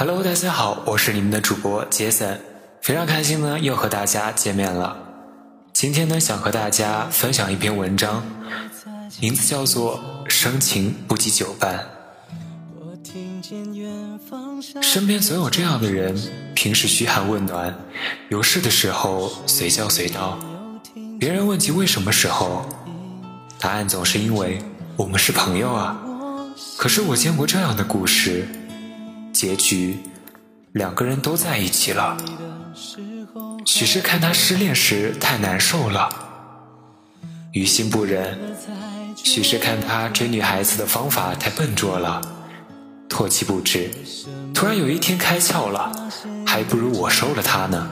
Hello，大家好，我是你们的主播杰森，非常开心呢，又和大家见面了。今天呢，想和大家分享一篇文章，名字叫做《深情不及久伴》。身边总有这样的人，平时嘘寒问暖，有事的时候随叫随到。别人问及为什么时候，答案总是因为我们是朋友啊。可是我见过这样的故事，结局两个人都在一起了。许是看他失恋时太难受了，于心不忍；许是看他追女孩子的方法太笨拙了，唾弃不止。突然有一天开窍了，还不如我收了他呢。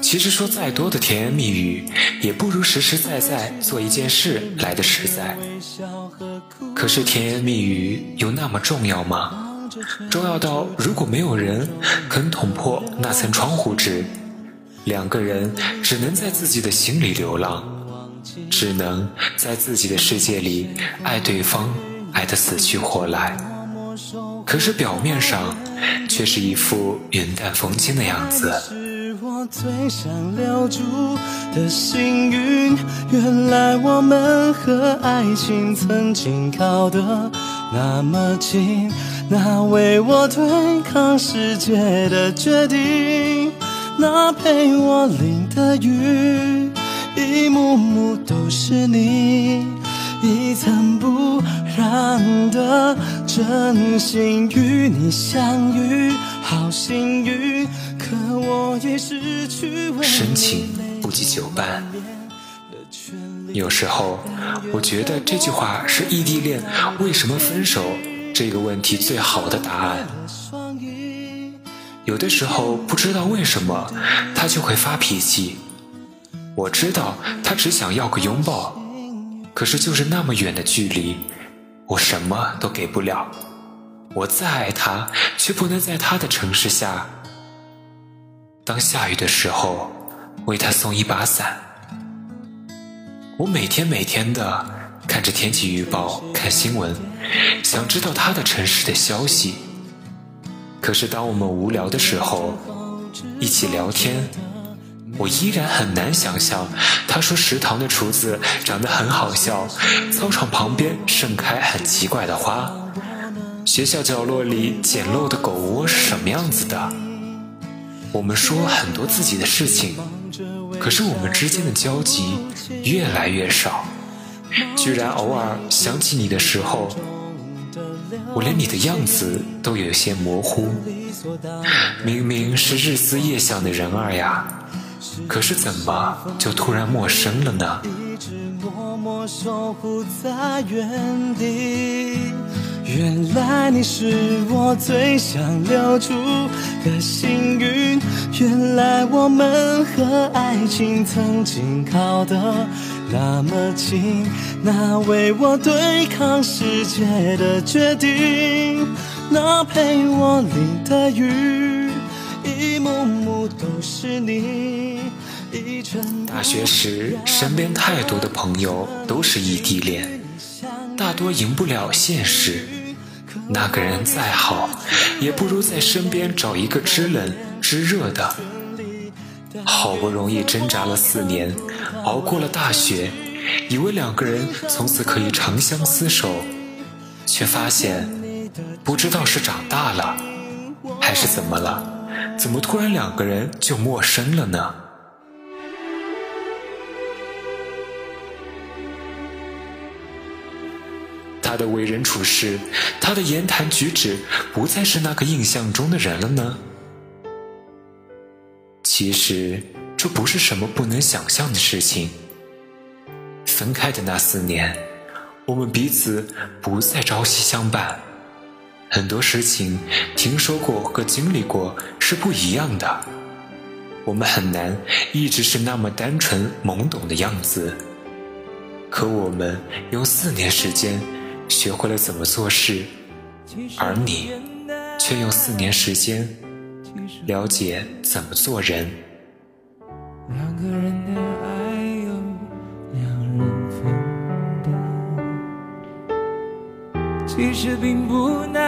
其实说再多的甜言蜜语，也不如实实在在做一件事来的实在。可是甜言蜜语有那么重要吗？重要到如果没有人肯捅破那层窗户纸，两个人只能在自己的心里流浪，只能在自己的世界里爱对方，爱得死去活来。可是表面上却是一副云淡风轻的样子。最想留住的幸运，原来我们和爱情曾经靠得那么近。那为我对抗世界的决定，那陪我淋的雨，一幕幕都是你，一尘不染的真心与你相遇，好幸运。可我已失去深情不及久伴。有时候，我觉得这句话是异地恋为什么分手。这个问题最好的答案。有的时候不知道为什么他就会发脾气，我知道他只想要个拥抱，可是就是那么远的距离，我什么都给不了。我再爱他，却不能在他的城市下。当下雨的时候，为他送一把伞。我每天每天的看着天气预报，看新闻。想知道他的城市的消息，可是当我们无聊的时候，一起聊天，我依然很难想象。他说食堂的厨子长得很好笑，操场旁边盛开很奇怪的花，学校角落里简陋的狗窝是什么样子的。我们说很多自己的事情，可是我们之间的交集越来越少，居然偶尔想起你的时候。我连你的样子都有些模糊，明明是日思夜想的人儿呀，可是怎么就突然陌生了呢？一直默默守护在原地原来你是我最想留住的幸运，原来我们和爱情曾经靠得那么近，那为我对抗世界的决定，那陪我淋的雨，一幕幕都是你。大学时，身边太多的朋友都是异地恋，大多赢不了现实。那个人再好，也不如在身边找一个知冷知热的。好不容易挣扎了四年，熬过了大学，以为两个人从此可以长相厮守，却发现，不知道是长大了，还是怎么了，怎么突然两个人就陌生了呢？他的为人处事，他的言谈举止，不再是那个印象中的人了呢。其实这不是什么不能想象的事情。分开的那四年，我们彼此不再朝夕相伴，很多事情听说过和经历过是不一样的。我们很难一直是那么单纯懵懂的样子，可我们用四年时间。学会了怎么做事，而你却用四年时间了解怎么做人。两个人的爱有两人分担，其实并不难，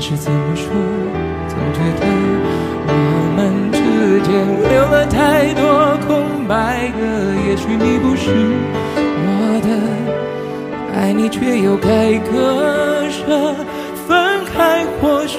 是怎么说，总觉得我们之间留了太多空白格。也许你不是我的，爱你却又该割舍，分开或许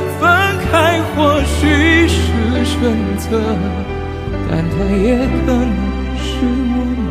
分开或许是选择，但它也可能是我。